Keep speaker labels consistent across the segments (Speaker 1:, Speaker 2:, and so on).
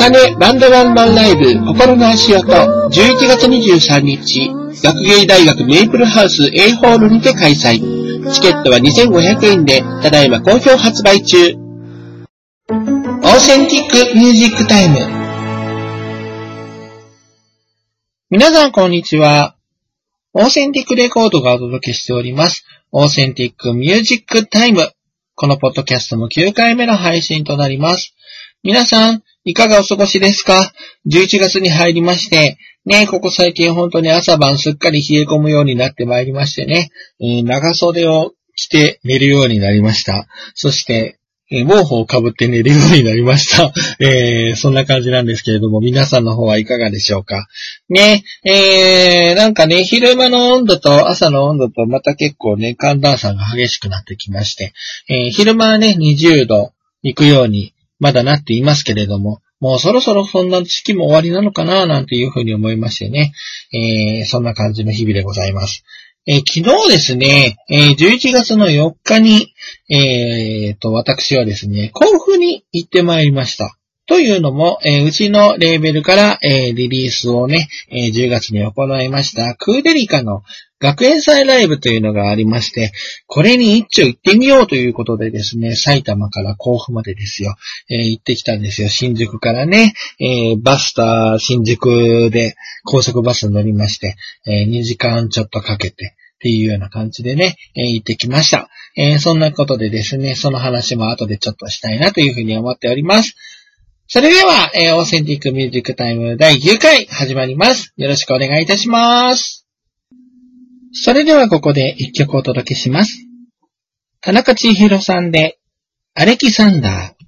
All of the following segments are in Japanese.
Speaker 1: 中根バンドワンマンライブ心の足音11月23日学芸大学メイプルハウス A ホールにて開催。チケットは2500円で、ただいま好評発売中。オーセンティックミュージックタイム。皆さんこんにちは。オーセンティックレコードがお届けしております。オーセンティックミュージックタイム。このポッドキャストも9回目の配信となります。皆さん、いかがお過ごしですか ?11 月に入りまして、ね、ここ最近本当に朝晩すっかり冷え込むようになってまいりましてね、えー、長袖を着て寝るようになりました。そして、え、毛布をかぶって寝るようになりました。えー、そんな感じなんですけれども、皆さんの方はいかがでしょうか？ね、えー、なんかね、昼間の温度と朝の温度とまた結構ね、寒暖差が激しくなってきまして、えー、昼間はね、20度行くようにまだなっていますけれども、もうそろそろそんな時期も終わりなのかななんていうふうに思いましてね、えー、そんな感じの日々でございます。えー、昨日ですね、えー、11月の4日に、えー、と、私はですね、甲府に行ってまいりました。というのも、えー、うちのレーベルから、えー、リリースをね、えー、10月に行いました、クーデリカの学園祭ライブというのがありまして、これに一丁行ってみようということでですね、埼玉から甲府までですよ、えー、行ってきたんですよ。新宿からね、えー、バスタ新宿で高速バス乗りまして、えー、2時間ちょっとかけて、っていうような感じでね、えー、行ってきました。え、そんなことでですね、その話も後でちょっとしたいなというふうに思っております。それでは、えー、オーセンティックミュージックタイム第9回始まります。よろしくお願いいたします。それではここで1曲お届けします。田中千尋さんで、アレキサンダー。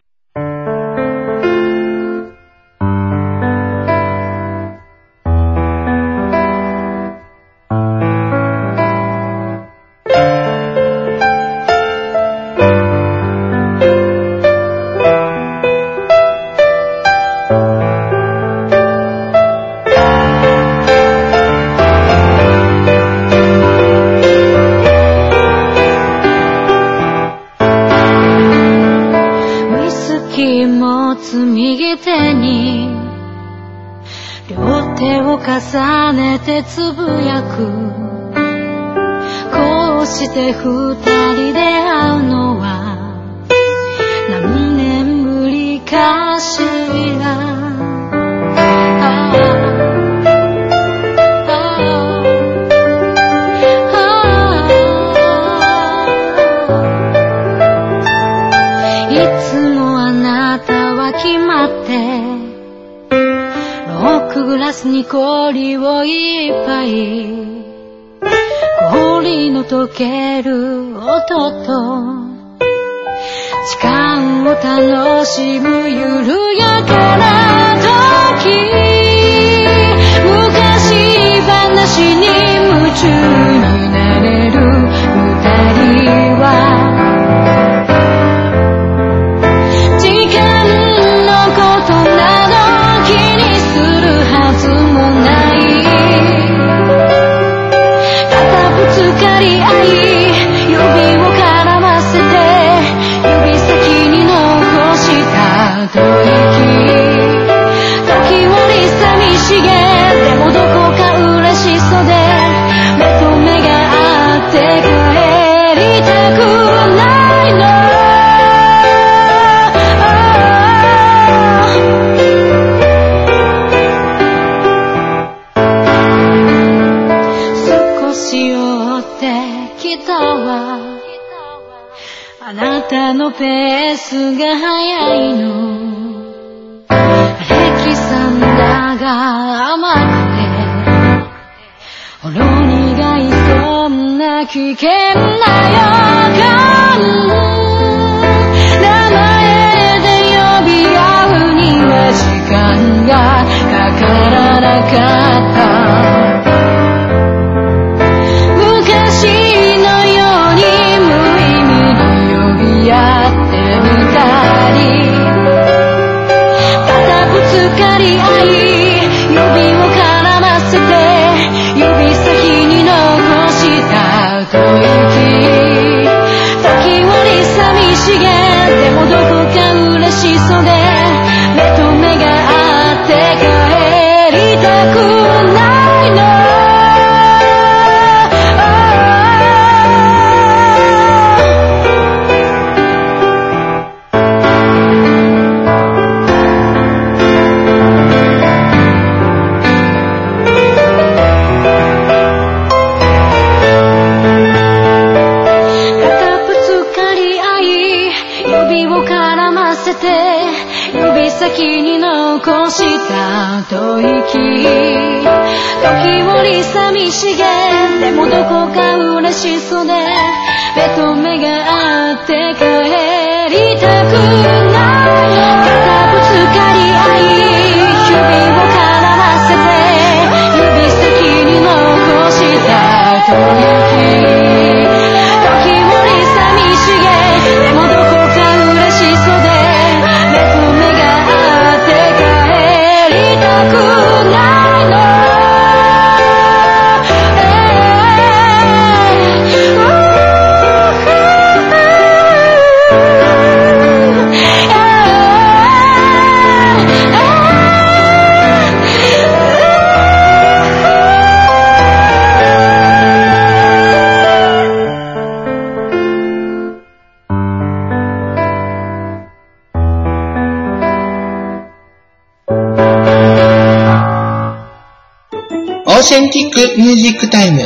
Speaker 2: ー
Speaker 1: センティックミュージックタイム。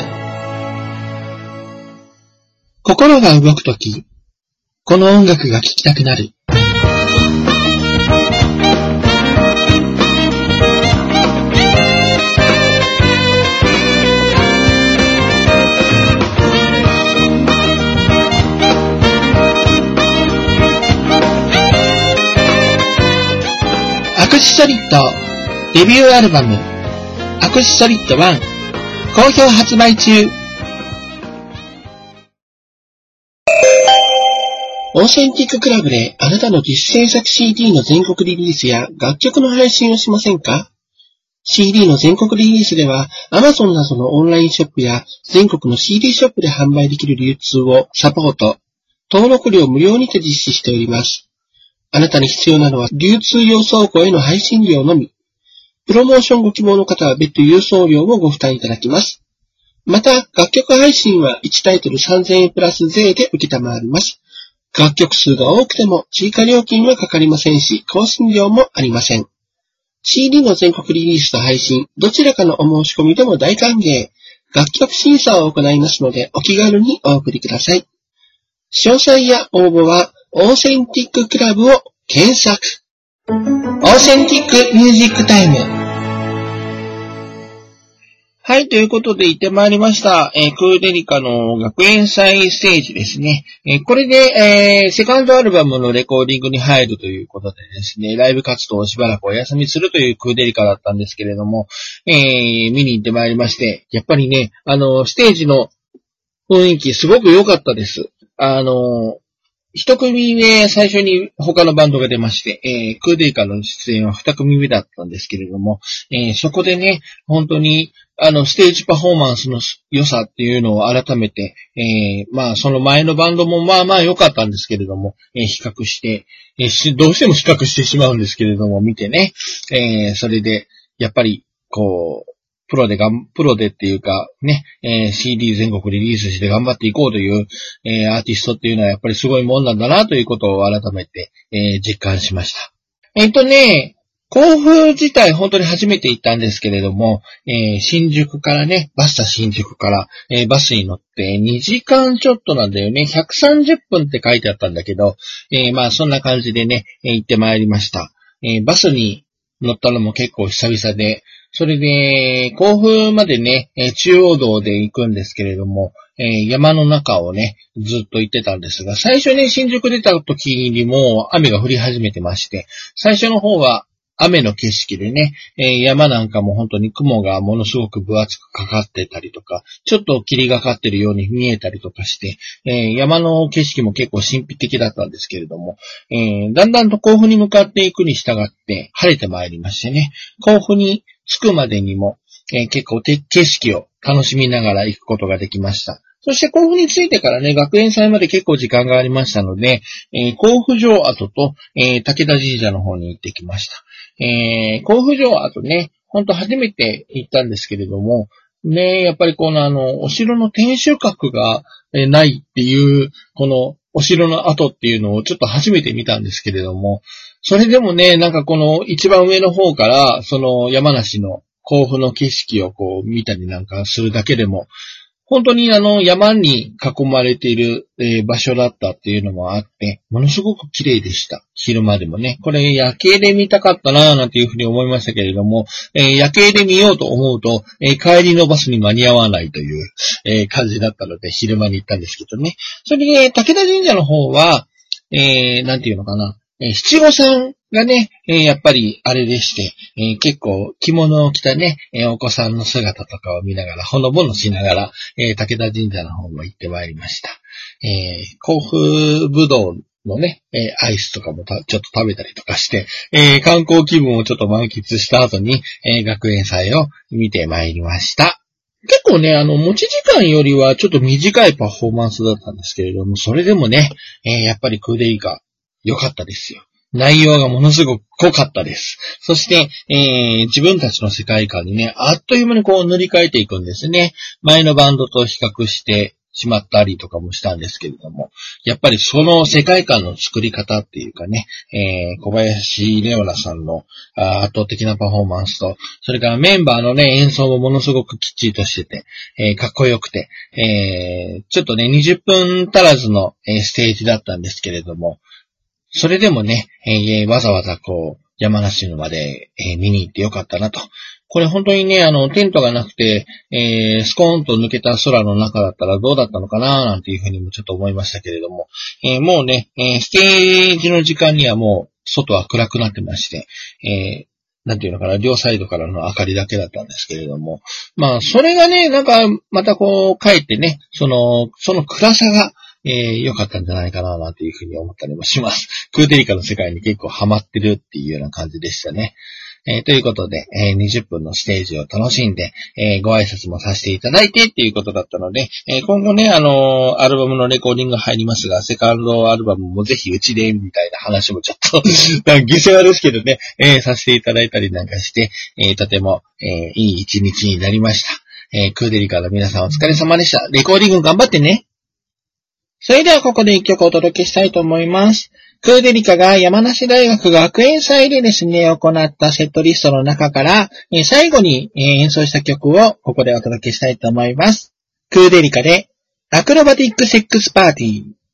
Speaker 1: 心が動くとき、この音楽が聴きたくなる。アクシソリッドデビューアルバムアクシソリッド1好評発売中オーセンティッククラブであなたの自主制作 CD の全国リリースや楽曲の配信をしませんか ?CD の全国リリースでは Amazon などのオンラインショップや全国の CD ショップで販売できる流通をサポート、登録料無料にて実施しております。あなたに必要なのは流通用倉庫への配信料のみ。プロモーションご希望の方は別途郵送料をご負担いただきます。また、楽曲配信は1タイトル3000円プラス税で受けたまわります。楽曲数が多くても追加料金はかかりませんし、更新料もありません。CD の全国リリースと配信、どちらかのお申し込みでも大歓迎。楽曲審査を行いますので、お気軽にお送りください。詳細や応募は、オーセンティッククラブを検索。オーセンティックミュージックタイム。はい、ということで行ってまいりました。えークーデリカの学園祭ステージですね。えーこれで、えーセカンドアルバムのレコーディングに入るということでですね、ライブ活動をしばらくお休みするというクーデリカだったんですけれども、え見に行ってまいりまして、やっぱりね、あの、ステージの雰囲気すごく良かったです。あの、一組目、最初に他のバンドが出まして、えークーデリカの出演は二組目だったんですけれども、えーそこでね、本当に、あの、ステージパフォーマンスの良さっていうのを改めて、えーまあ、その前のバンドもまあまあ良かったんですけれども、えー比較して、えーどうしても比較してしまうんですけれども、見てね、えーそれで、やっぱり、こう、プロでがん、プロでっていうか、ね、えー CD 全国リリースして頑張っていこうという、えーアーティストっていうのはやっぱりすごいもんなんだなということを改めて、えー実感しました。えっ、とね、甲府自体本当に初めて行ったんですけれども、えー新宿からね、バスタ新宿から、えーバスに乗って2時間ちょっとなんだよね。130分って書いてあったんだけど、えーまあそんな感じでね、え行ってまいりました。えバスに乗ったのも結構久々で、それで、甲府までね、中央道で行くんですけれども、え山の中をね、ずっと行ってたんですが、最初ね、新宿出た時にも雨が降り始めてまして、最初の方は雨の景色でね、え山なんかも本当に雲がものすごく分厚くかかってたりとか、ちょっと霧がかってるように見えたりとかして、え山の景色も結構神秘的だったんですけれども、えだんだんと甲府に向かっていくに従って晴れてまいりましてね、甲府に着くまでにも、えー結構景色を楽しみながら行くことができました。そして甲府に着いてからね、学園祭まで結構時間がありましたので、えー甲府城跡と、えー武田神社の方に行ってきました。えー甲府城跡ね、ほんと初めて行ったんですけれども、ね、やっぱりこのあの、お城の天守閣が、えないっていう、このお城の跡っていうのをちょっと初めて見たんですけれども、それでもね、なんかこの一番上の方から、その山梨の甲府の景色をこう見たりなんかするだけでも、本当にあの山に囲まれている、え場所だったっていうのもあって、ものすごく綺麗でした。昼間でもね。これ夜景で見たかったなぁなんていうふうに思いましたけれども、え夜景で見ようと思うと、え帰りのバスに間に合わないという、え感じだったので昼間に行ったんですけどね。それで、武田神社の方は、えー、なんていうのかな。え七五三がね、えやっぱりあれでして、え結構着物を着たね、えお子さんの姿とかを見ながら、ほのぼのしながら、え武田神社の方も行ってまいりました。え甲府ぶどうのね、えアイスとかもちょっと食べたりとかして、え観光気分をちょっと満喫した後に、え学園祭を見てまいりました。結構ね、あの、持ち時間よりはちょっと短いパフォーマンスだったんですけれども、それでもね、えーやっぱりクーデイカ良かったですよ。内容がものすごく濃かったです。そして、えー自分たちの世界観にね、あっという間にこう塗り替えていくんですね。前のバンドと比較してしまったりとかもしたんですけれども、やっぱりその世界観の作り方っていうかね、えー小林レオナさんの圧倒的なパフォーマンスと、それからメンバーのね、演奏もものすごくきっちりとしてて、えーかっこよくて、えちょっとね、20分足らずの、えステージだったんですけれども、それでもね、えーわざわざこう、山梨のまで、えー見に行ってよかったなと。これ本当にね、あの、テントがなくて、えースコーンと抜けた空の中だったらどうだったのかななんていうふうにもちょっと思いましたけれども、えーもうね、えーステージの時間にはもう、外は暗くなってまして、えーなんていうのかな、両サイドからの明かりだけだったんですけれども、まあ、それがね、なんか、またこう、帰ってね、その、その暗さが、えーかったんじゃないかな、なんていうふうに思ったりもします。クーデリカの世界に結構ハマってるっていうような感じでしたね。えーということで、えー20分のステージを楽しんで、えーご挨拶もさせていただいてっていうことだったので、え今後ね、あのアルバムのレコーディング入りますが、セカンドアルバムもぜひうちで、みたいな話もちょっと、なんか犠牲はですけどね、えさせていただいたりなんかして、えとても、えいい一日になりました。えクーデリカの皆さんお疲れ様でした。レコーディング頑張ってね。それではここで一曲お届けしたいと思います。クーデリカが山梨大学学園祭でですね、行ったセットリストの中から、最後に、演奏した曲をここでお届けしたいと思います。クーデリカで、アクロバティックセックスパーティー。「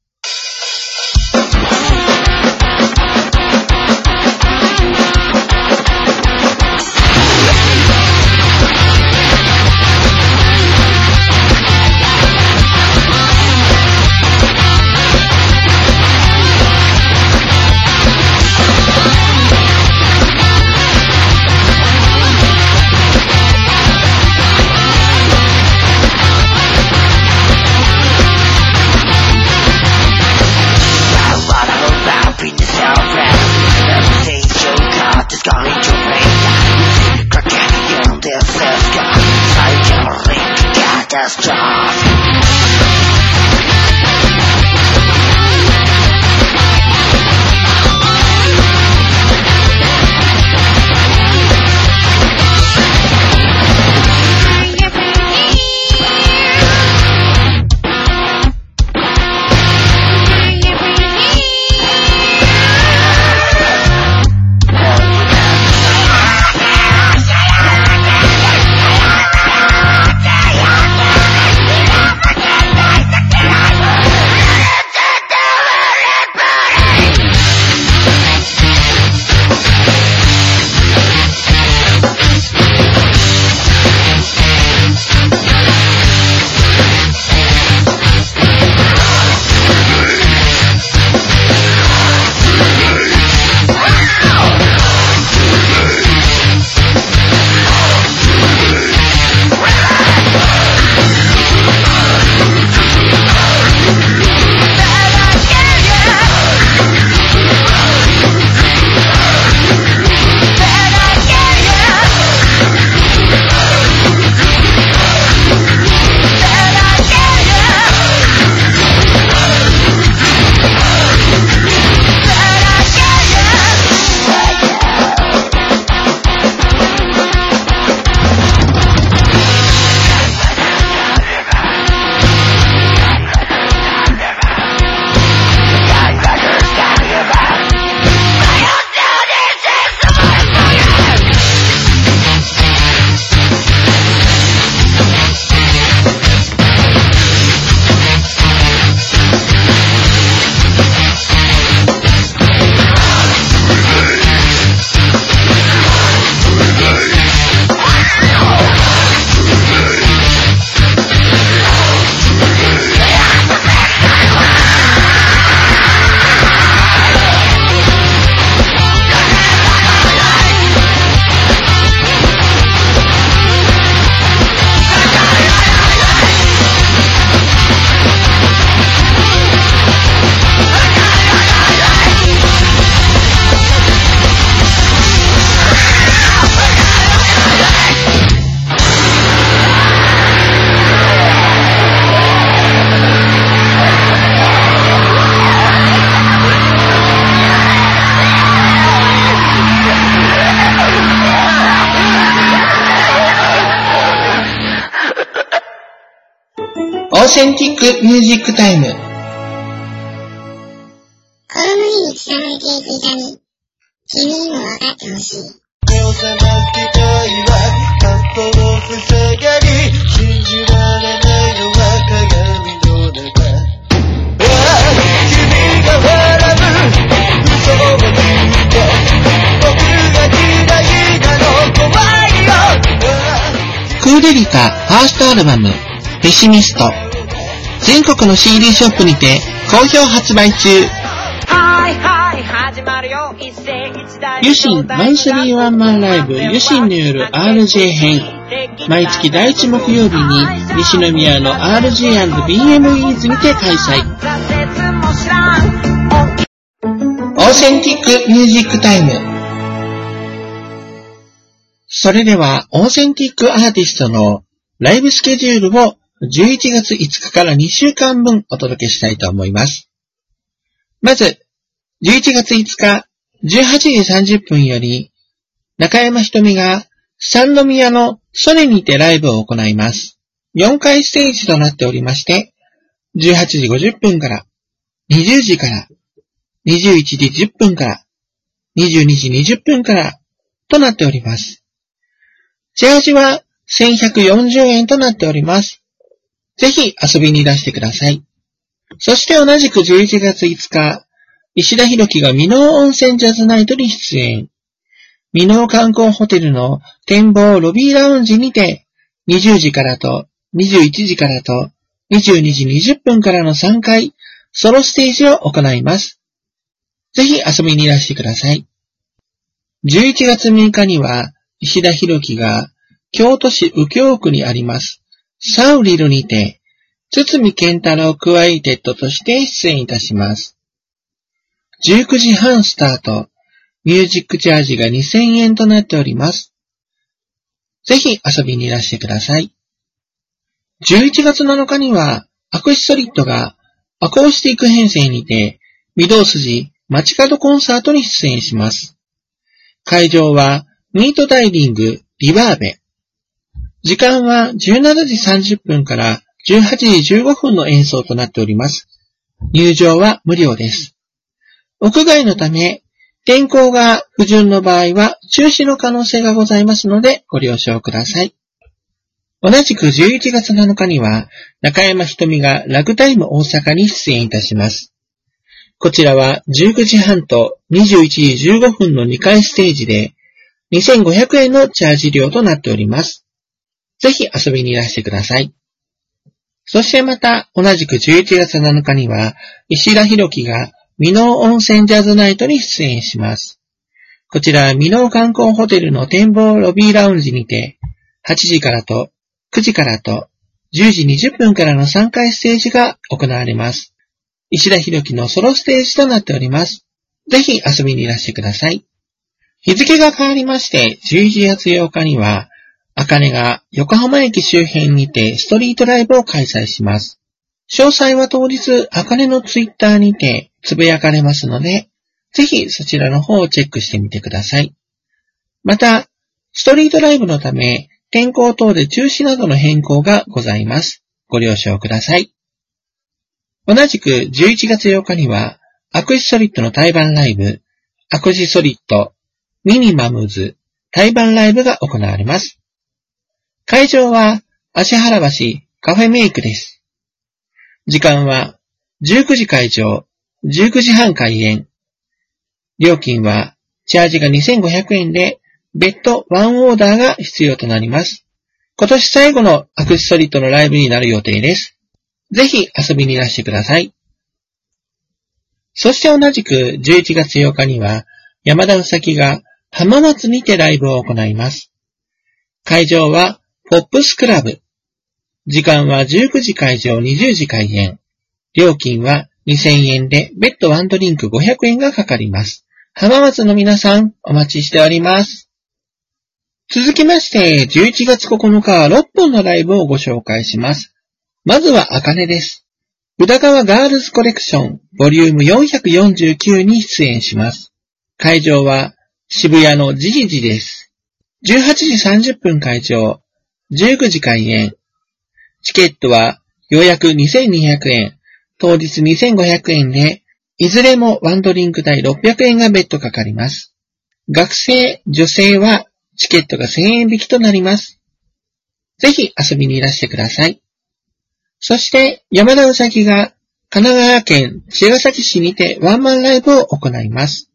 Speaker 1: センティックミュージックタイム。
Speaker 3: 公務員草抜け医者に、君にも分かってほしい。
Speaker 4: 目を覚ます機会は過去の塞がり信じられないのは鏡の中ああ君が笑う嘘を言って僕が嫌いなの怖いよああ
Speaker 1: クーデリカファーストアルバム、ペシミスト。全国の CD ショップにて好評発売中。
Speaker 5: はいはい始まるよ一世一代
Speaker 1: ユシンマンスリーワンマンライブユシンによる RJ 編。毎月第1木曜日に西宮の RG&BMEs にて開催。オーセンティックミュージックタイム。それでは、オーセンティックアーティストのライブスケジュールを11月5日から2週間分お届けしたいと思います。まず、11月5日18時30分より、中山ひとみが三宮のソネにてライブを行います。4回ステージとなっておりまして、18時50分から、20時から、21時10分から、22時20分からとなっております。チャージは1140円となっております。ぜひ遊びにいらしてください。そして同じく11月5日、石田博樹が美濃温泉ジャズナイトに出演。美濃観光ホテルの展望ロビーラウンジにて、20時からと21時からと22時20分からの3回、ソロステージを行います。ぜひ遊びにいらしてください。11月6日には、石田博樹が、京都市右京区にあります、サウリルにて、堤健太郎クワイテッドとして出演いたします。19時半スタート、ミュージックチャージが2000円となっております。ぜひ遊びにいらしてください。11月7日には、アクシソリッドがアコースティック編成にて、御堂筋街角コンサートに出演します。会場は、ミートダイビングリバーベ。時間は17時30分から18時15分の演奏となっております。入場は無料です。屋外のため、天候が不順の場合は中止の可能性がございますのでご了承ください。同じく11月7日には、中山ひとみがラグタイム大阪に出演いたします。こちらは19時半と21時15分の2回ステージで、2500円のチャージ料となっております。ぜひ遊びにいらしてください。そしてまた、同じく11月7日には、石田博樹が、美濃温泉ジャズナイトに出演します。こちら美濃観光ホテルの展望ロビーラウンジにて、8時からと9時からと10時20分からの3回ステージが行われます。石田博樹のソロステージとなっております。ぜひ遊びにいらしてください。日付が変わりまして、11月8日には、あかねが横浜駅周辺にてストリートライブを開催します。詳細は当日、あかねのツイッターにてつぶやかれますので、ぜひそちらの方をチェックしてみてください。また、ストリートライブのため、天候等で中止などの変更がございます。ご了承ください。同じく11月8日には、アクシソリッドの対バンライブ、アクシソリッド、ミニマムズ、対バンライブが行われます。会場は、足原橋カフェメイクです。時間は、19時会場、19時半開演。料金は、チャージが2500円で、別途ワンオーダーが必要となります。今年最後のアクシソリッドのライブになる予定です。ぜひ遊びにいらしてください。そして同じく11月8日には、山田うさきが浜松にてライブを行います。会場は、ポップスクラブ。時間は19時会場20時開演。料金は2000円で、別途ワンドリンク500円がかかります。浜松の皆さん、お待ちしております。続きまして、11月9日は6本のライブをご紹介します。まずは、あかねです。宇田川ガールズコレクション、ボリューム449に出演します。会場は、渋谷のジジジです。18時30分会場、19時開演。チケットは予約2200円、当日2500円で、いずれもワンドリンク代600円が別途かかります。学生、女性はチケットが1000円引きとなります。ぜひ遊びにいらしてください。そして、山田うさぎが神奈川県茅ヶ崎市にてワンマンライブを行います。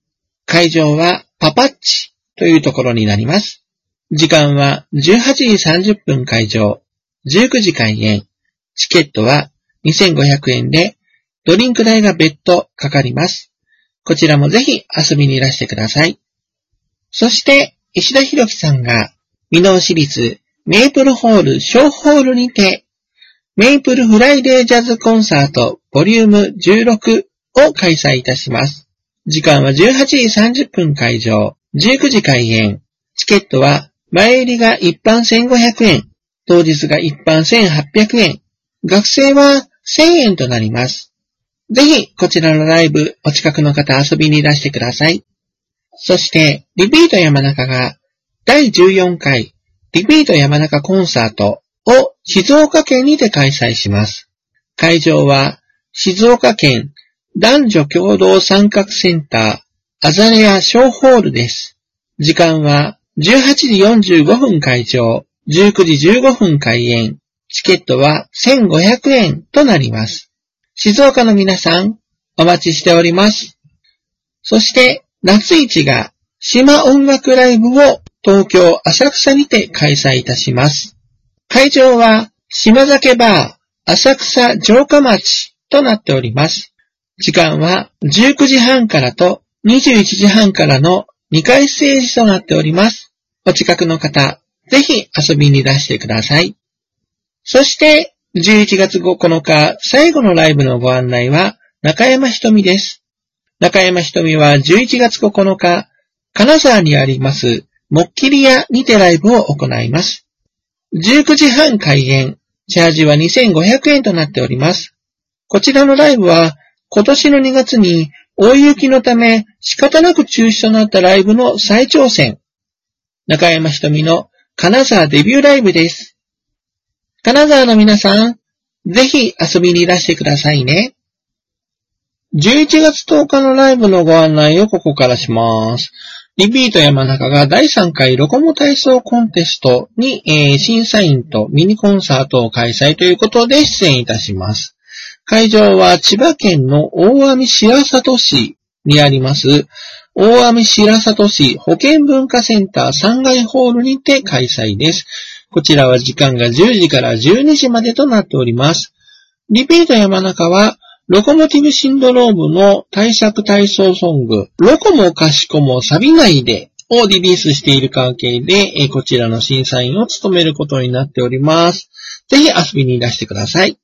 Speaker 1: 会場はパパッチというところになります。時間は18時30分会場、19時開演。チケットは2500円で、ドリンク代が別途かかります。こちらもぜひ遊びにいらしてください。そして、石田博樹さんが、美濃市立メイプルホール小ホールにて、メイプルフライデージャズコンサートボリューム16を開催いたします。時間は18時30分会場、19時開演。チケットは前売りが一般1500円、当日が一般1800円、学生は1000円となります。ぜひ、こちらのライブ、お近くの方遊びにいらしてください。そして、リピート山中が、第14回、リピート山中コンサートを静岡県にて開催します。会場は、静岡県男女共同参画センター、アザレア小ホールです。時間は、18時45分会場、19時15分開演。チケットは1500円となります。静岡の皆さん、お待ちしております。そして、夏市が島音楽ライブを東京浅草にて開催いたします。会場は島酒バー浅草城下町となっております。時間は19時半からと21時半からの2回ステージとなっております。お近くの方、ぜひ遊びに出してください。そして、11月9日最後のライブのご案内は中山ひとみです。中山ひとみは11月9日、金沢にあります、もっきり屋にてライブを行います。19時半開演、チャージは2500円となっております。こちらのライブは、今年の2月に大雪のため仕方なく中止となったライブの再挑戦。中山ひとみの金沢デビューライブです。金沢の皆さん、ぜひ遊びにいらしてくださいね。11月10日のライブのご案内をここからします。リピート山中が第3回ロコモ体操コンテストに、えー審査員とミニコンサートを開催ということで出演いたします。会場は千葉県の大網白里市にあります、大網白里市保健文化センター3階ホールにて開催です。こちらは時間が10時から12時までとなっております。リピート山中は、ロコモティブシンドロームの対策体操ソング、ロコもかしこも錆びないでをリリースしている関係で、こちらの審査員を務めることになっております。ぜひ遊びにいらしてください。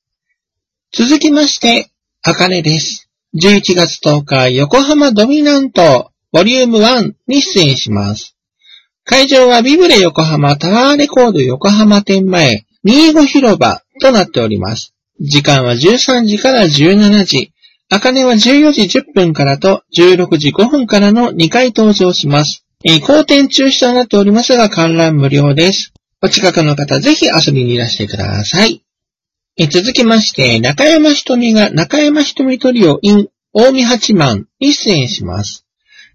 Speaker 1: 続きまして、あかねです。11月10日、横浜ドミナント、ボリューム1に出演します。会場はビブレ横浜タワーレコード横浜店前、25広場となっております。時間は13時から17時。あかねは14時10分からと16時5分からの2回登場します。えー、中止となっておりますが観覧無料です。お近くの方ぜひ遊びにいらしてください。えー続きまして、中山ひとみが中山ひとみトリオ in 大見八幡に出演します。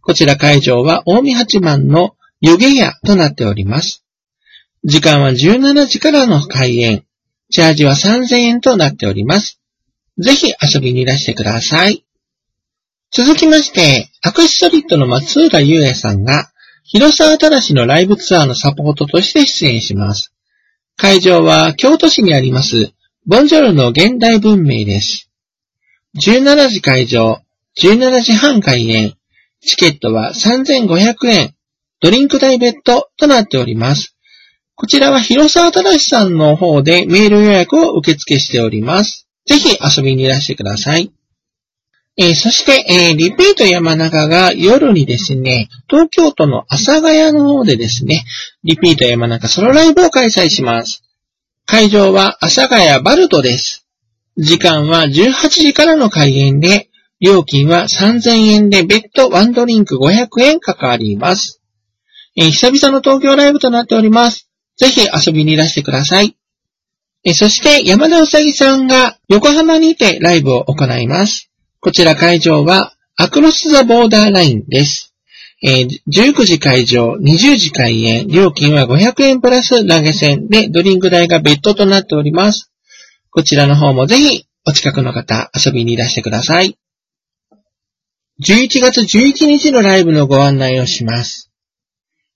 Speaker 1: こちら会場は大見八幡の湯気屋となっております。時間は17時からの開演。チャージは3000円となっております。ぜひ遊びにいらしてください。続きまして、アクシソリッドの松浦優也さんが、広沢正のライブツアーのサポートとして出演します。会場は京都市にあります、ボンジョルの現代文明です。17時会場、17時半開演、チケットは3500円、ドリンク代別途となっております。こちらは広沢正さんの方でメール予約を受付しております。ぜひ遊びにいらしてください。えーそして、えーリピート山中が夜にですね、東京都の阿佐ヶ谷の方でですね、リピート山中ソロライブを開催します。会場は阿佐ヶ谷バルトです。時間は18時からの開演で、料金は3000円で別途ワンドリンク500円かかります。えー久々の東京ライブとなっております。ぜひ遊びにいらしてください。えそして山田うさぎさんが横浜にてライブを行います。こちら会場はアクロスザボーダーラインです。えー19時会場、20時開演、料金は500円プラス投げ銭でドリンク代が別途となっております。こちらの方もぜひお近くの方遊びにいらしてください。11月11日のライブのご案内をします。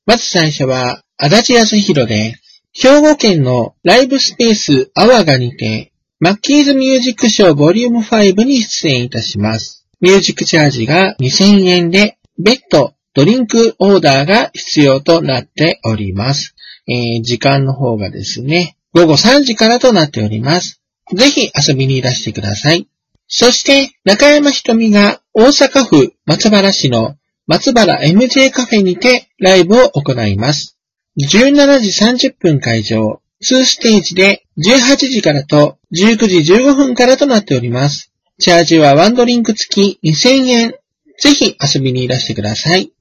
Speaker 1: まず最初は、足立康弘で、兵庫県のライブスペースアワガにて、マッキーズミュージックショーボリューム5に出演いたします。ミュージックチャージが2000円で、別途ドドリンクオーダーが必要となっております。えー時間の方がですね、午後3時からとなっております。ぜひ遊びにいらしてください。そして、中山ひとみが大阪府松原市の松原 MJ カフェにてライブを行います。17時30分会場、2ステージで18時からと19時15分からとなっております。チャージはワンドリンク付き2000円。ぜひ遊びにいらしてください。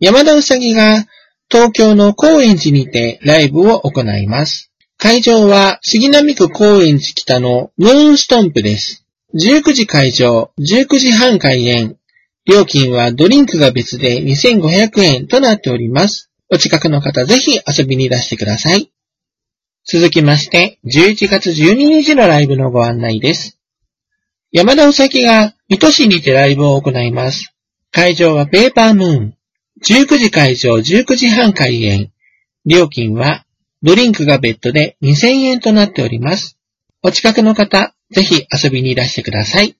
Speaker 1: 山田うさぎが東京の高円寺にてライブを行います。会場は杉並区高円寺北のムーンストンプです。19時会場、19時半開演。料金はドリンクが別で2500円となっております。お近くの方ぜひ遊びにいらしてください。続きまして、11月12日のライブのご案内です。山田うさぎが水戸市にてライブを行います。会場はペーパームーン。19時会場、19時半開演。料金はドリンクが別途で2000円となっております。お近くの方、ぜひ遊びにいらしてください。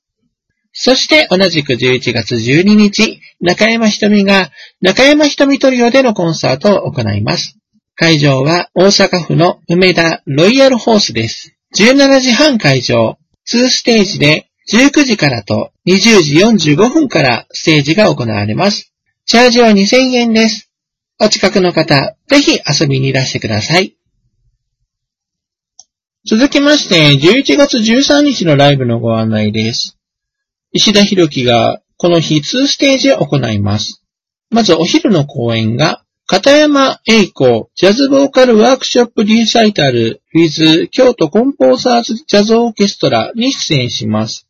Speaker 1: そして同じく11月12日、中山ひとみが中山ひとみトリオでのコンサートを行います。会場は大阪府の梅田ロイヤルホースです。17時半会場、2ステージで19時からと20時45分からステージが行われます。チャージは2000円です。お近くの方、ぜひ遊びにいらしてください。続きまして、11月13日のライブのご案内です。石田博樹がこの日2ステージを行います。まずお昼の公演が、片山栄子ジャズボーカルワークショップリサイタル with 京都コンポーザーズジャズオーケストラに出演します。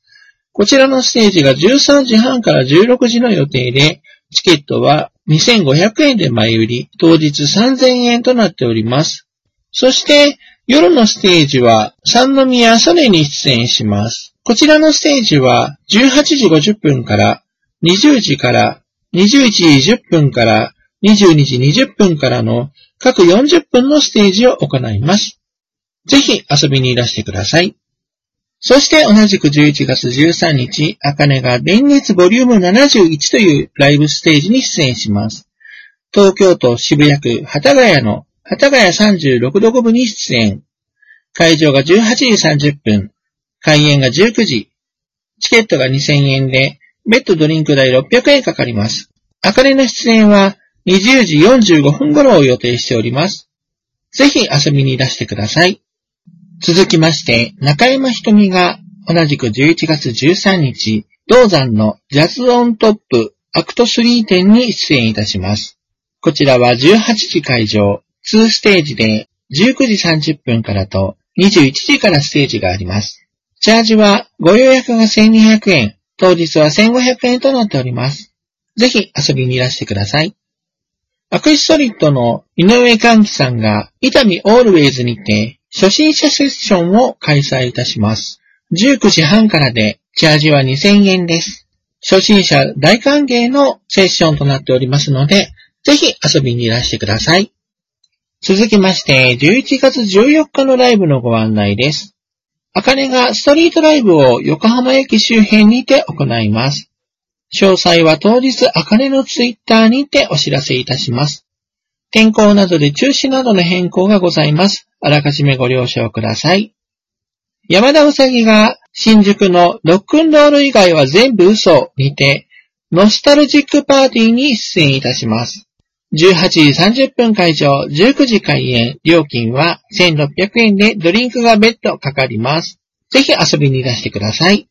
Speaker 1: こちらのステージが13時半から16時の予定で、チケットは2500円で前売り、当日3000円となっております。そして、夜のステージは三宮ソネに出演します。こちらのステージは18時50分から20時から21時10分から22時20分からの各40分のステージを行います。ぜひ遊びにいらしてください。そして同じく11月13日、あかねが電熱ボリューム71というライブステージに出演します。東京都渋谷区幡ヶ谷の幡ヶ谷36度5分に出演。開場が18時30分。開演が19時。チケットが2000円で、別途ドリンク代600円かかります。あかねの出演は20時45分頃を予定しております。ぜひ遊びにいらしてください。続きまして、中山ひとみが同じく11月13日、堂山のジャズオントップアクト3展に出演いたします。こちらは18時会場、2ステージで19時30分からと21時からステージがあります。チャージはご予約が1200円、当日は1500円となっております。ぜひ遊びにいらしてください。アクシソリッドの井上寛樹さんが伊丹オールウェイズにて初心者セッションを開催いたします。19時半からでチャージは2000円です。初心者大歓迎のセッションとなっておりますので、ぜひ遊びにいらしてください。続きまして、11月14日のライブのご案内です。あかねがストリートライブを横浜駅周辺にて行います。詳細は当日あかねのツイッターにてお知らせいたします。天候などで中止などの変更がございます。あらかじめご了承ください。山田うさぎが新宿のロックンロール以外は全部嘘にて、ノスタルジックパーティーに出演いたします。18時30分会場、19時開演、料金は1600円でドリンクが別途かかります。ぜひ遊びにいらしてください。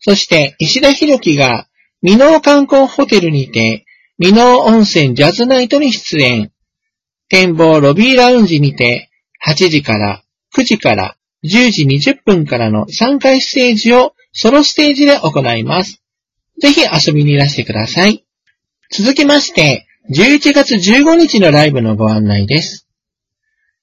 Speaker 1: そして、石田博樹が、美濃観光ホテルにて、美濃温泉ジャズナイトに出演。展望ロビーラウンジにて、8時から9時から10時20分からの3回ステージをソロステージで行います。ぜひ遊びにいらしてください。続きまして、11月15日のライブのご案内です。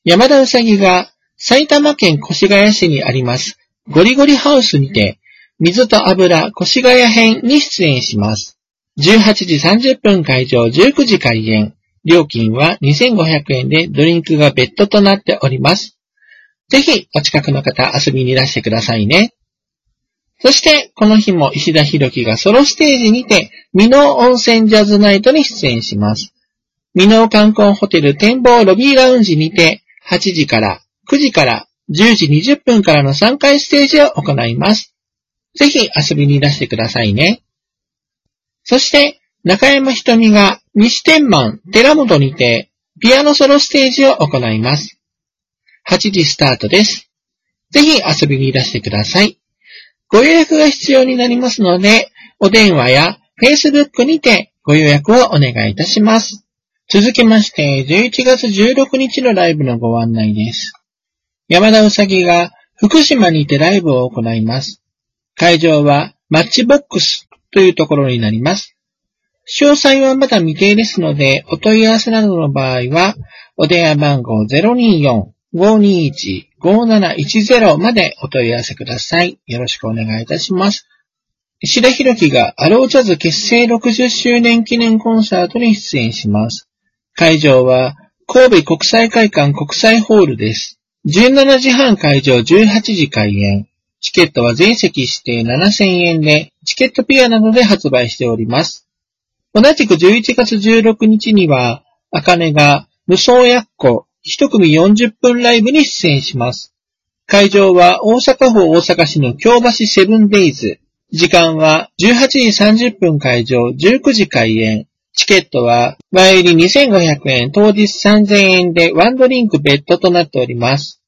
Speaker 1: 山田うさぎが埼玉県越谷市にありますゴリゴリハウスにて水と油越谷編に出演します。18時30分会場、19時開演。料金は2500円でドリンクが別途となっております。ぜひお近くの方遊びにいらしてくださいね。そして、この日も石田博樹がソロステージにて、美濃温泉ジャズナイトに出演します。美濃観光ホテル展望ロビーラウンジにて、8時から9時から10時20分からの3回ステージを行います。ぜひ遊びにいらしてくださいね。そして、中山ひとみが西天満寺本にて、ピアノソロステージを行います。8時スタートです。ぜひ遊びにいらしてください。ご予約が必要になりますので、お電話や Facebook にてご予約をお願いいたします。続きまして、11月16日のライブのご案内です。山田うさぎが福島にてライブを行います。会場はマッチボックスというところになります。詳細はまだ未定ですので、お問い合わせなどの場合は、お電話番号024-521 5710までお問い合わせください。よろしくお願いいたします。石田博樹がアロージャズ結成60周年記念コンサートに出演します。会場は神戸国際会館国際ホールです。17時半会場18時開演。チケットは全席指定7000円で、チケットピアなどで発売しております。同じく11月16日には、あかねが無双やっこ一組40分ライブに出演します。会場は大阪府大阪市の京橋セブンデイズ。時間は18時30分会場、19時開演。チケットは前売り2500円、当日3000円でワンドリンク別途となっております。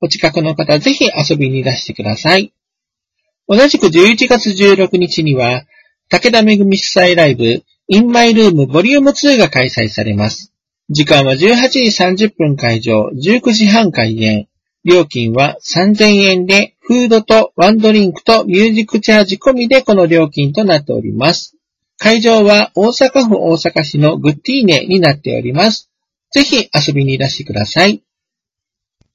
Speaker 1: お近くの方ぜひ遊びに出してください。同じく11月16日には、武田めぐみ主催ライブ、In My Room Vol. 2が開催されます。時間は18時30分会場、19時半開演。料金は3000円で、フードとワンドリンクとミュージックチャージ込みでこの料金となっております。会場は大阪府大阪市のグッティーネになっております。ぜひ遊びにいらしてください。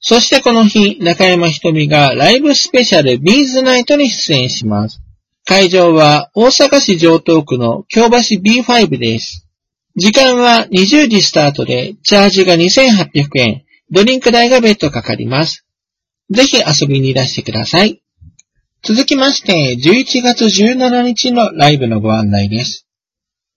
Speaker 1: そしてこの日、中山ひとみがライブスペシャルビーズナイトに出演します。会場は大阪市城東区の京橋 B5 です。時間は20時スタートで、チャージが2800円、ドリンク代が別途かかります。ぜひ遊びにいらしてください。続きまして、11月17日のライブのご案内です。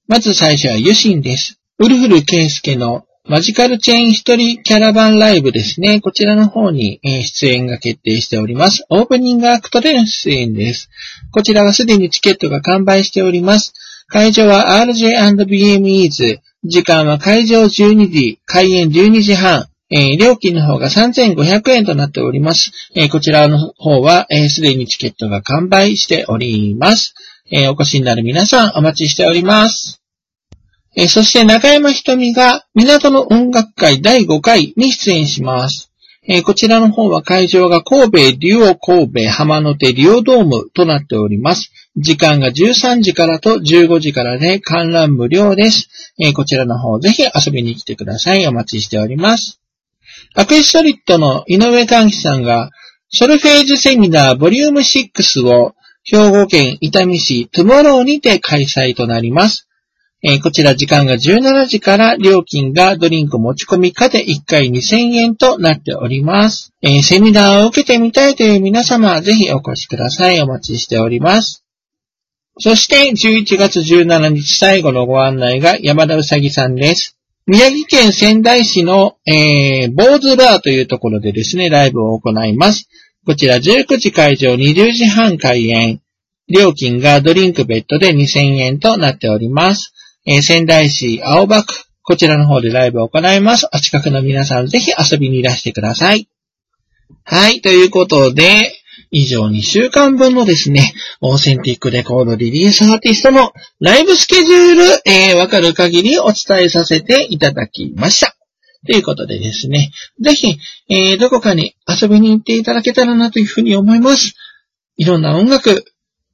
Speaker 1: まず最初はユシンです。ウルフルケイスケのマジカルチェーン一人キャラバンライブですね。こちらの方に出演が決定しております。オープニングアクトでの出演です。こちらはすでにチケットが完売しております。会場は RJ&BMEs。時間は会場12時、開演12時半。えー料金の方が3500円となっております。えーこちらの方はえーすで、にチケットが完売しております。えーお越しになる皆さんお待ちしております。えーそして中山ひとみが港の音楽会第5回に出演します。えーこちらの方は会場が神戸デュオ神戸浜の手デュオドームとなっております。時間が13時からと15時からで観覧無料です。えーこちらの方ぜひ遊びに来てください。お待ちしております。アクエストリットの井上寛樹さんがソルフェージセミナーボリューム6を兵庫県伊丹市トゥモローにて開催となります。えーこちら時間が17時から料金がドリンク持ち込み可で1回2000円となっております。えーセミナーを受けてみたいという皆様、ぜひお越しください。お待ちしております。そして11月17日最後のご案内が山田うさぎさんです。宮城県仙台市の、えー、坊主バーというところでですね、ライブを行います。こちら19時開場20時半開演。料金がドリンク別途で2000円となっております。え仙台市青葉区、こちらの方でライブを行います。お近くの皆さんぜひ遊びにいらしてください。はい、ということで、以上2週間分のですね、オーセンティックレコードリリースアーティストのライブスケジュール、えーわかる限りお伝えさせていただきました。ということでですね、ぜひ、えー、どこかに遊びに行っていただけたらなというふうに思います。いろんな音楽、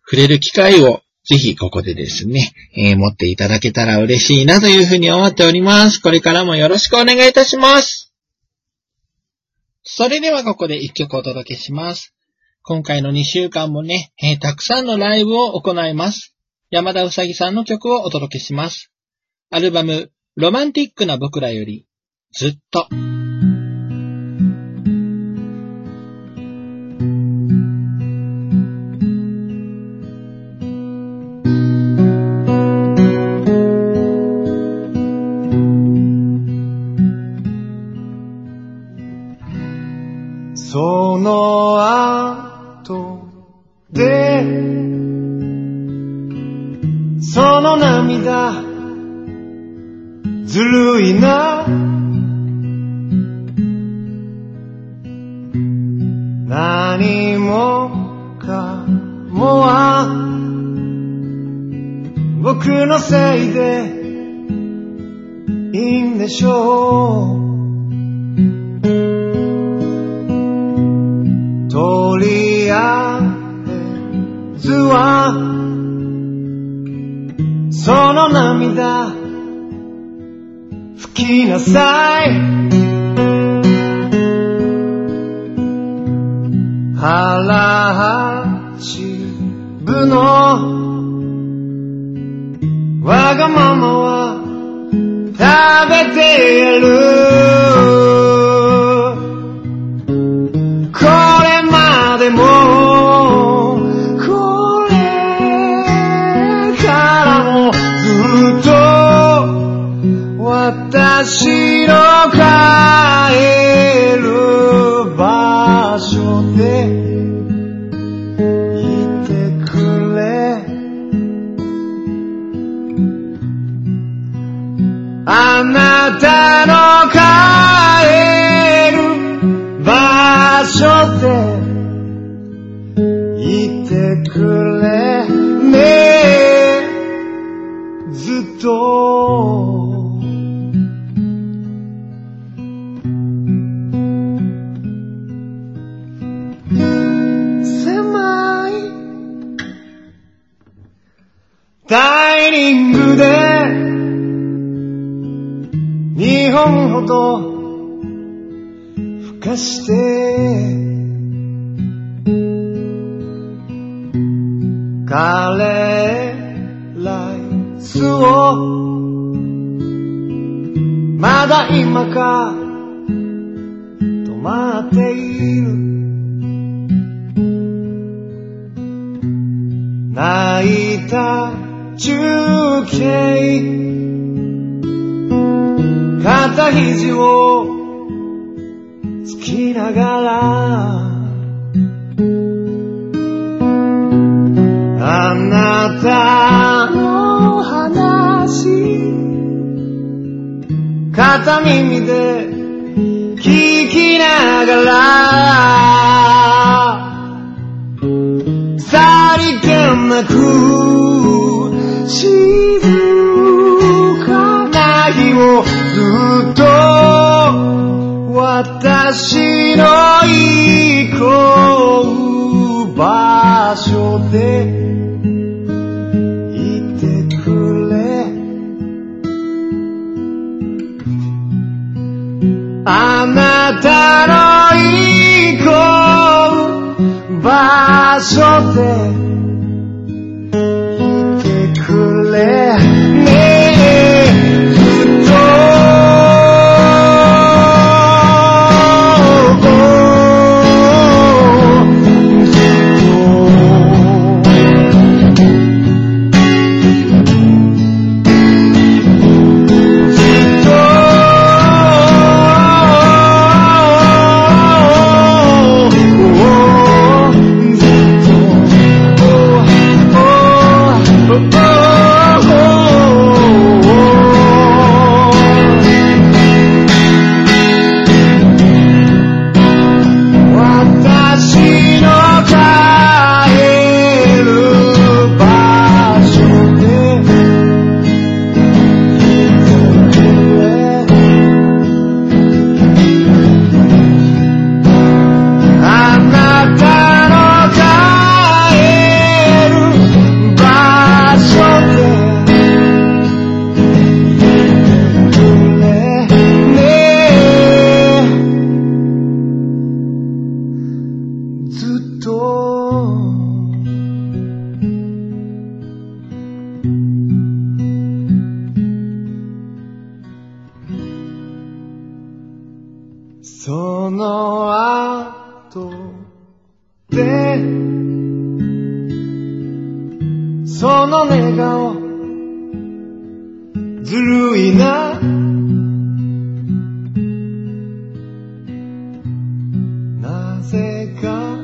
Speaker 1: 触れる機会を、ぜひここでですね、えー持っていただけたら嬉しいなというふうに思っております。これからもよろしくお願いいたします。それではここで一曲お届けします。今回の2週間もね、えーたくさんのライブを行います。山田うさぎさんの曲をお届けします。アルバム、ロマンティックな僕らより、ずっと。
Speaker 4: その後でその涙ずるいな。何もかもは僕のせいでいいんでしょう。はその涙拭きなさい。腹八分のわがままは食べてやる。なふ場所でいてくれ。あなたの行こう場所で。その寝顔ずるいな。なぜか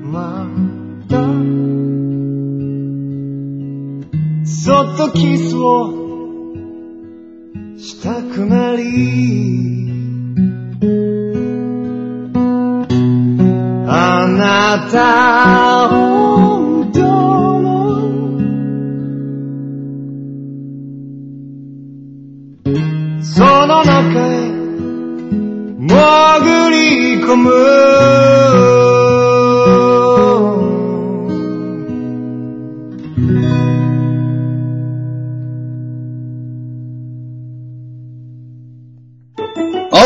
Speaker 4: また。そっとキスをしたくなり。あなた。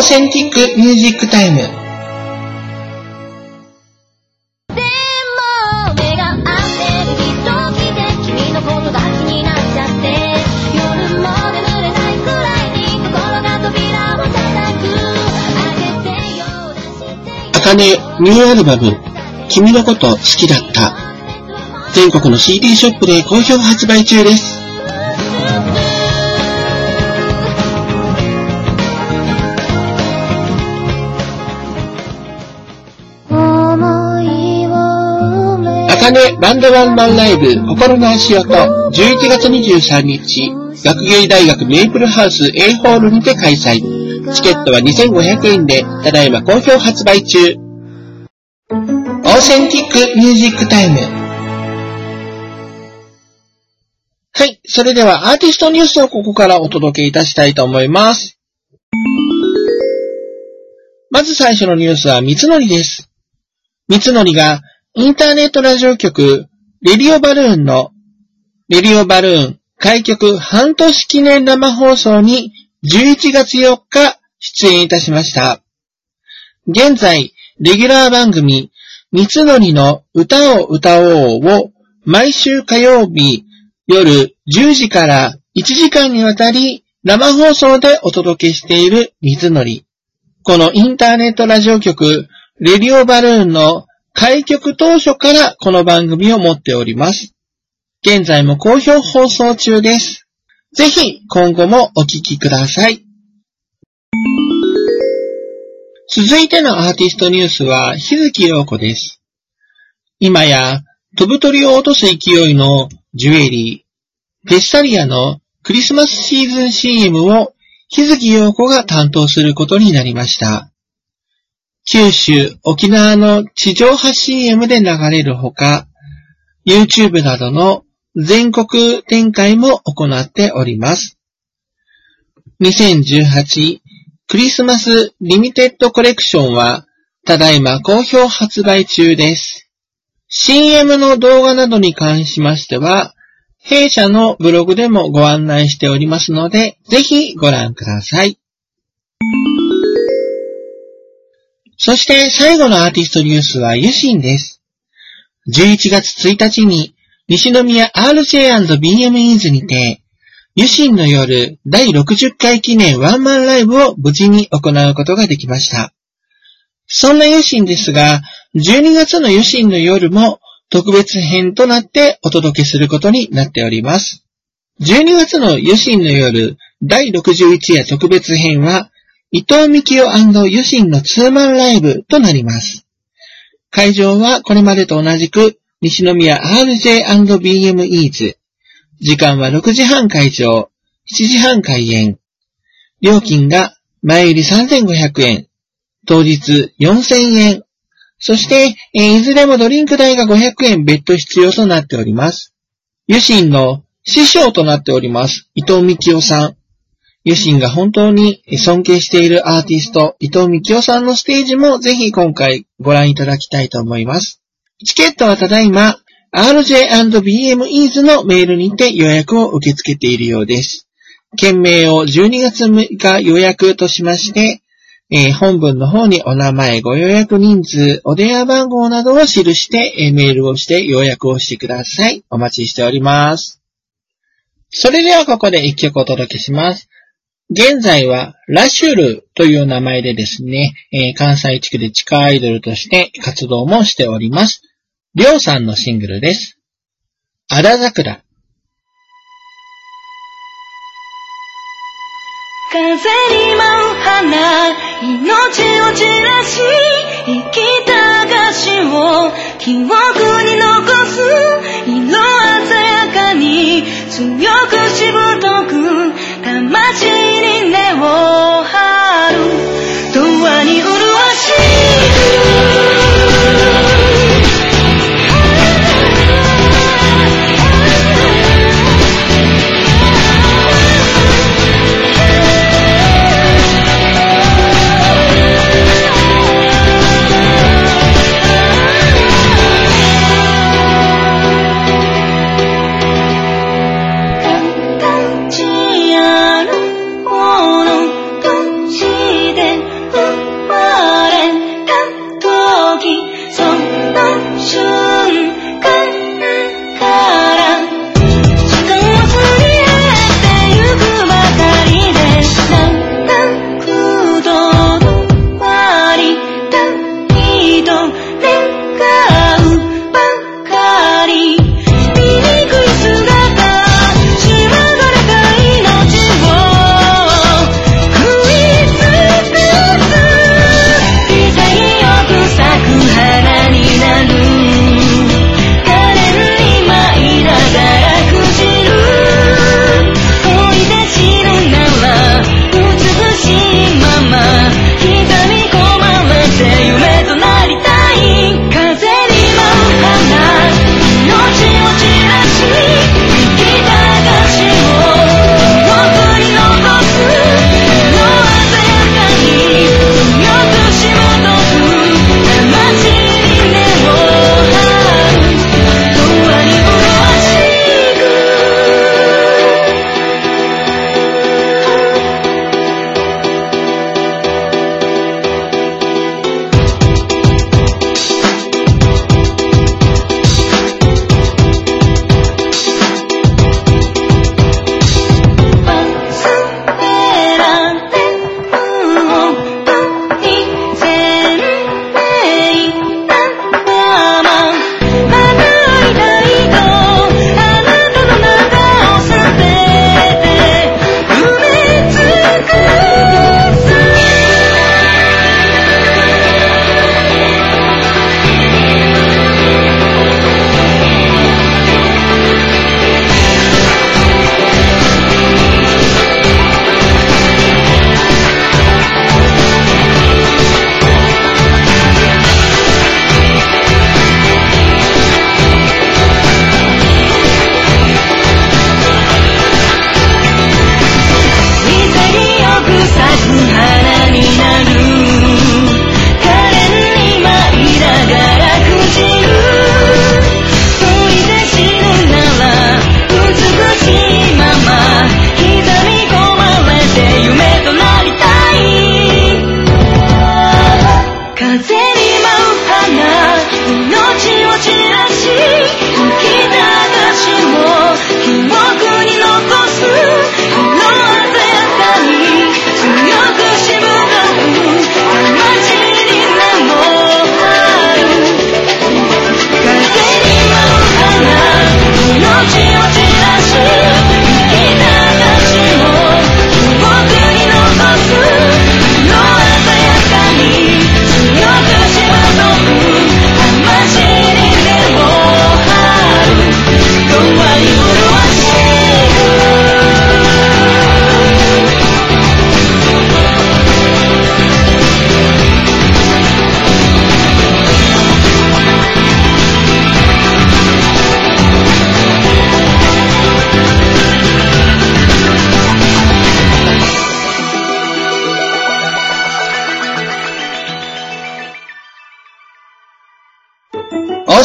Speaker 1: センティックミュージックタイム。
Speaker 2: あ
Speaker 1: かねニューアルバム、君のこと好きだった。全国の CD ショップで好評発売中です。
Speaker 2: 埋め
Speaker 1: あかねバンドワンマンライブ心の足音11月23日学芸大学メイプルハウス A ホールにて開催。チケットは2500円でただいま好評発売中。オーセンティックミュージックタイム。はい。それではアーティストニュースをここからお届けいたしたいと思います。まず最初のニュースは三つのりです。三つのりがインターネットラジオ局レディオバルーンのレディオバルーン開局半年記念生放送に11月4日出演いたしました。現在、レギュラー番組三つのりの歌を歌おうを毎週火曜日夜10時から1時間にわたり生放送でお届けしている三つのり。このインターネットラジオ局レディオバルーンの開局当初からこの番組を持っております。現在も好評放送中です。ぜひ今後もお聞きください。続いてのアーティストニュースは、日月陽子です。今や、飛ぶ鳥を落とす勢いのジュエリー、ペスタリアのクリスマスシーズン CM を日月陽子が担当することになりました。九州、沖縄の地上波 CM で流れるほか、YouTube などの全国展開も行っております。2018クリスマスリミテッドコレクションは、ただいま好評発売中です。CM の動画などに関しましては、弊社のブログでもご案内しておりますので、ぜひご覧ください。そして最後のアーティストニュースはユシンです。11月1日に西宮 RJ&BMEs にて、ユシンの夜第60回記念ワンマンライブを無事に行うことができました。そんなユシンですが、12月のユシンの夜も特別編となってお届けすることになっております。12月のユシンの夜第61夜特別編は、伊藤美希夫ユシンのツーマンライブとなります。会場はこれまでと同じく西宮 RJ&BMEs。時間は6時半会場、7時半開演。料金が前売り3500円、当日4000円。そして、えいずれもドリンク代が500円別途必要となっております。ユシンの師匠となっております、伊藤美希夫さん。ユシンが本当に尊敬しているアーティスト、伊藤美希夫さんのステージもぜひ今回ご覧いただきたいと思います。チケットはただいま、RJ&BMEs のメールにて予約を受け付けているようです。件名を12月6日予約としまして、えー本文の方にお名前、ご予約人数、お電話番号などを記して、えーメールをして予約をしてください。お待ちしております。それではここで一曲お届けします。現在はラシュルという名前でですね、えー関西地区で地下アイドルとして活動もしております。りょうさんのシングルです。あら桜。
Speaker 2: 風に舞う花命を散らし生きた証を記憶に残す色鮮やかに強くしぶとく魂に根を張る。永遠に麗しい。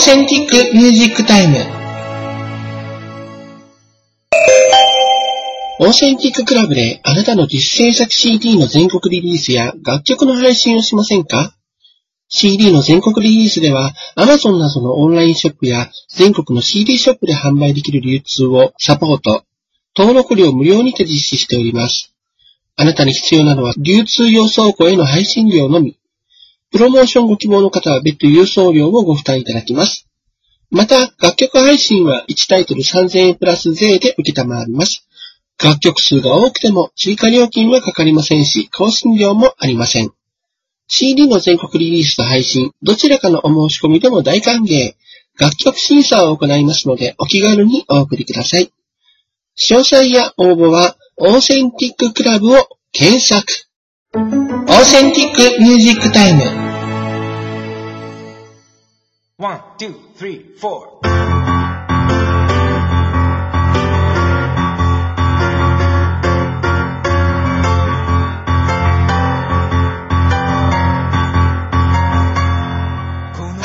Speaker 1: センティックミュージックタイム。オーセンティッククラブであなたの自主制作 CD の全国リリースや楽曲の配信をしませんか？CD の全国リリースでは Amazon などのオンラインショップや全国の CD ショップで販売できる流通をサポート。登録料無料にて実施しております。あなたに必要なのは流通用倉庫への配信料のみ。プロモーションご希望の方は別途郵送料をご負担いただきます。また、楽曲配信は1タイトル3000円プラス税で受けたまわります。楽曲数が多くても追加料金はかかりませんし、更新料もありません。CD の全国リリースと配信、どちらかのお申し込みでも大歓迎。楽曲審査を行いますので、お気軽にお送りください。詳細や応募は、オーセンティッククラブを検索。オーセンティックミュージックタイム。
Speaker 5: One, two, three, four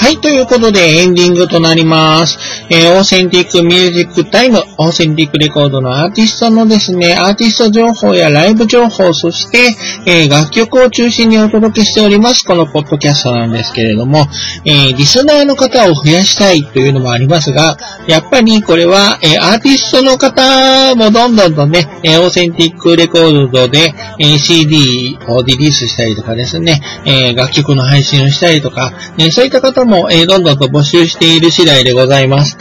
Speaker 1: はい、ということでエンディングとなります。えーオーセンティックミュージックタイム、オーセンティックレコードのアーティストのですね、アーティスト情報やライブ情報、そして、えー楽曲を中心にお届けしております、このポッドキャストなんですけれども、えーリスナーの方を増やしたいというのもありますが、やっぱりこれは、えアーティストの方もどんどんとね、えオーセンティックレコードで、え CD をリリースしたりとかですね、え楽曲の配信をしたりとか、えそういった方も、えーどんどんと募集している次第でございます。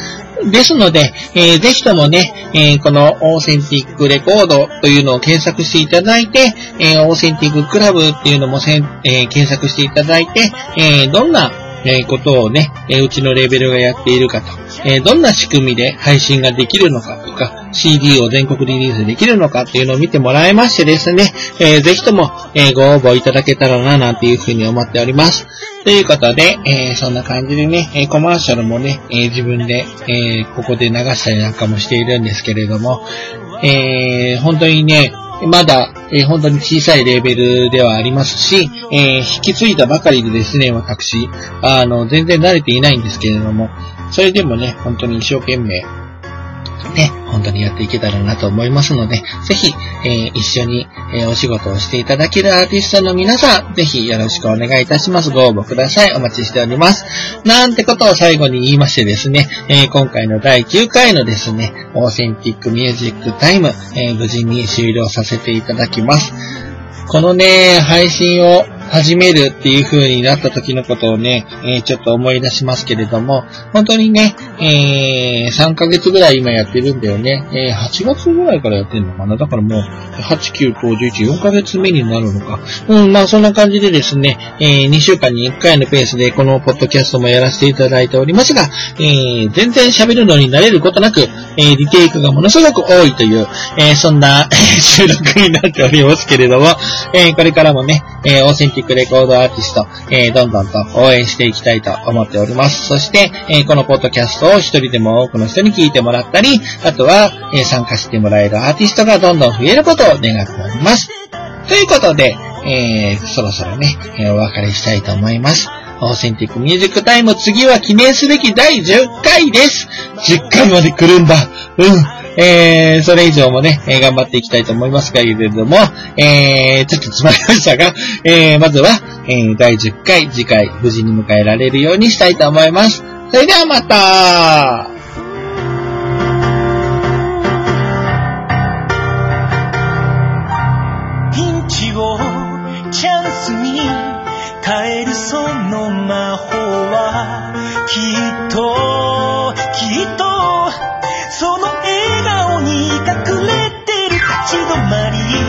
Speaker 1: ですので、えーぜひともね、えーこのオーセンティックレコードというのを検索していただいて、えーオーセンティッククラブっていうのもせん、えー検索していただいて、えーどんな、えーことをね、えーうちのレベルがやっているかと、えーどんな仕組みで配信ができるのかとか、CD を全国リリースできるのかっていうのを見てもらえましてですね、えーぜひとも、えーご応募いただけたらな、なんていうふうに思っております。ということで、えーそんな感じでね、えーコマーシャルもね、えー自分で、えーここで流したりなんかもしているんですけれども、えー本当にね、まだ、えー本当に小さいレベルではありますし、えー引き継いだばかりでですね、私、あの、全然慣れていないんですけれども、それでもね、本当に一生懸命、ね、本当にやっていけたらなと思いますので、ぜひ、えー一緒に、えーお仕事をしていただけるアーティストの皆さん、ぜひよろしくお願いいたします。ご応募ください。お待ちしております。なんてことを最後に言いましてですね、えー今回の第9回のですね、オーセンティックミュージックタイム、え無事に終了させていただきます。このね、配信を始めるっていう風になった時のことをね、えーちょっと思い出しますけれども、本当にね、えー3ヶ月ぐらい今やってるんだよね。えー8月ぐらいからやってるのかな？だからもう、8、9、10、11、4ヶ月目になるのか。うん、まあそんな感じでですね、えー2週間に1回のペースでこのポッドキャストもやらせていただいておりますが、えー全然喋るのに慣れることなく、えーリテイクがものすごく多いという、えーそんな収録になっておりますけれども、えーこれからもね、えーティックレコードアーティスト、えーどんどんと応援していきたいと思っております。そして、えーこのポッドキャストを一人でも多くの人に聞いてもらったり、あとは、えー参加してもらえるアーティストがどんどん増えることを願っております。ということで、えーそろそろね、えーお別れしたいと思います。オーセンティックミュージックタイム次は記念すべき第10回です。10回まで来るんだ。うん。えー、それ以上もね、えー、頑張っていきたいと思いますけれども、えー、ちょっと詰まりましたが、えー、まずは、えー、第10回、次回、無事に迎えられるようにしたいと思います。それではまた
Speaker 5: ピンチをチャンスに変えるその魔法はきっと to the money.